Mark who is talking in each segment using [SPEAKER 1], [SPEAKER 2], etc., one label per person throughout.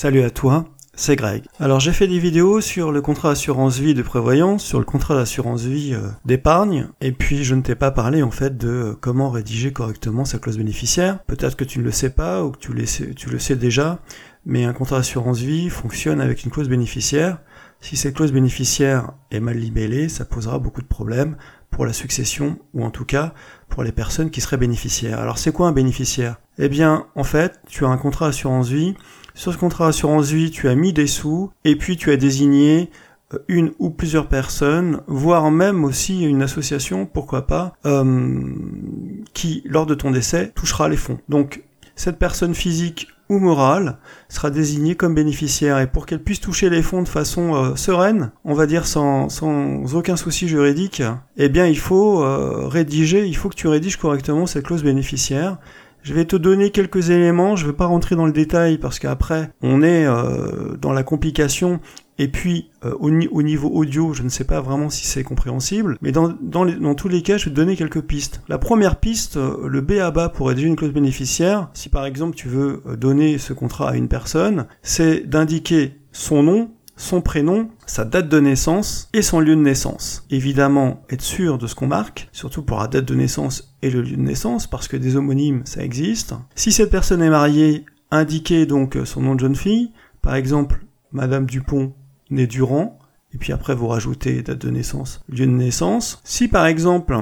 [SPEAKER 1] Salut à toi, c'est Greg. Alors j'ai fait des vidéos sur le contrat d'assurance vie de prévoyance, sur le contrat d'assurance vie euh, d'épargne, et puis je ne t'ai pas parlé en fait de euh, comment rédiger correctement sa clause bénéficiaire. Peut-être que tu ne le sais pas ou que tu le sais, tu le sais déjà, mais un contrat d'assurance vie fonctionne avec une clause bénéficiaire. Si cette clause bénéficiaire est mal libellée, ça posera beaucoup de problèmes pour la succession, ou en tout cas pour les personnes qui seraient bénéficiaires. Alors c'est quoi un bénéficiaire? Eh bien, en fait, tu as un contrat d'assurance vie sur ce contrat d'assurance vie, tu as mis des sous et puis tu as désigné euh, une ou plusieurs personnes, voire même aussi une association, pourquoi pas, euh, qui, lors de ton décès, touchera les fonds. Donc, cette personne physique ou morale sera désignée comme bénéficiaire et pour qu'elle puisse toucher les fonds de façon euh, sereine, on va dire sans, sans aucun souci juridique, eh bien il faut rédiger, il faut que tu rédiges correctement cette clause bénéficiaire je vais te donner quelques éléments, je ne vais pas rentrer dans le détail parce qu'après on est euh, dans la complication et puis euh, au, niveau audio, je ne sais pas vraiment si c'est compréhensible, mais dans, dans, tous les cas, je vais te donner quelques pistes. La première piste, euh, le B à bas pour rédiger une clause bénéficiaire, si par exemple tu veux donner ce contrat à une personne, c'est d'indiquer son nom, son prénom, sa date de naissance et son lieu de naissance. Évidemment, être sûr de ce qu'on marque, surtout pour la date de naissance et le lieu de naissance, parce que des homonymes, ça existe. Si cette personne est mariée, indiquez donc son nom de jeune fille, par exemple, Madame Dupont, née Durand, et puis après vous rajoutez date de naissance, lieu de naissance. Si par exemple,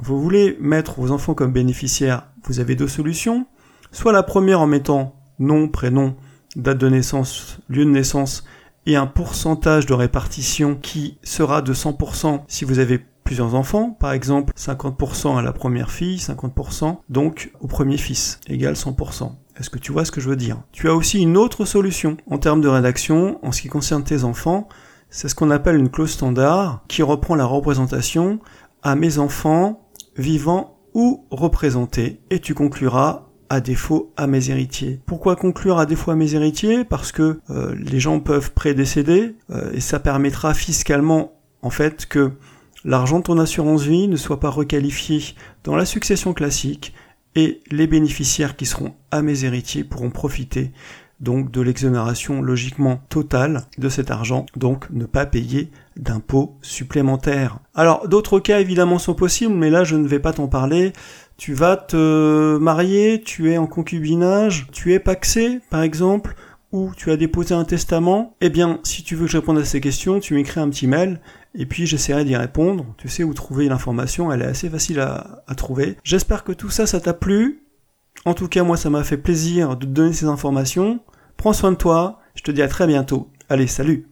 [SPEAKER 1] vous voulez mettre vos enfants comme bénéficiaires, vous avez deux solutions. Soit la première en mettant nom, prénom, date de naissance, lieu de naissance, et un pourcentage de répartition qui sera de 100% si vous avez plusieurs enfants, par exemple 50% à la première fille, 50% donc au premier fils, égale 100%. Est-ce que tu vois ce que je veux dire? Tu as aussi une autre solution en termes de rédaction en ce qui concerne tes enfants, c'est ce qu'on appelle une clause standard qui reprend la représentation à mes enfants vivants ou représentés et tu concluras à défaut à mes héritiers. Pourquoi conclure à défaut à mes héritiers? Parce que euh, les gens peuvent prédécéder euh, et ça permettra fiscalement en fait que l'argent de ton assurance vie ne soit pas requalifié dans la succession classique et les bénéficiaires qui seront à mes héritiers pourront profiter donc de l'exonération logiquement totale de cet argent, donc ne pas payer d'impôts supplémentaires. Alors d'autres cas évidemment sont possibles, mais là je ne vais pas t'en parler. Tu vas te marier, tu es en concubinage, tu es paxé par exemple, ou tu as déposé un testament, eh bien, si tu veux que je réponde à ces questions, tu m'écris un petit mail, et puis j'essaierai d'y répondre. Tu sais où trouver l'information, elle est assez facile à, trouver. J'espère que tout ça, ça t'a plu. En tout cas, moi, ça m'a fait plaisir de te donner ces informations. Prends soin de toi, je te dis à très bientôt. Allez, salut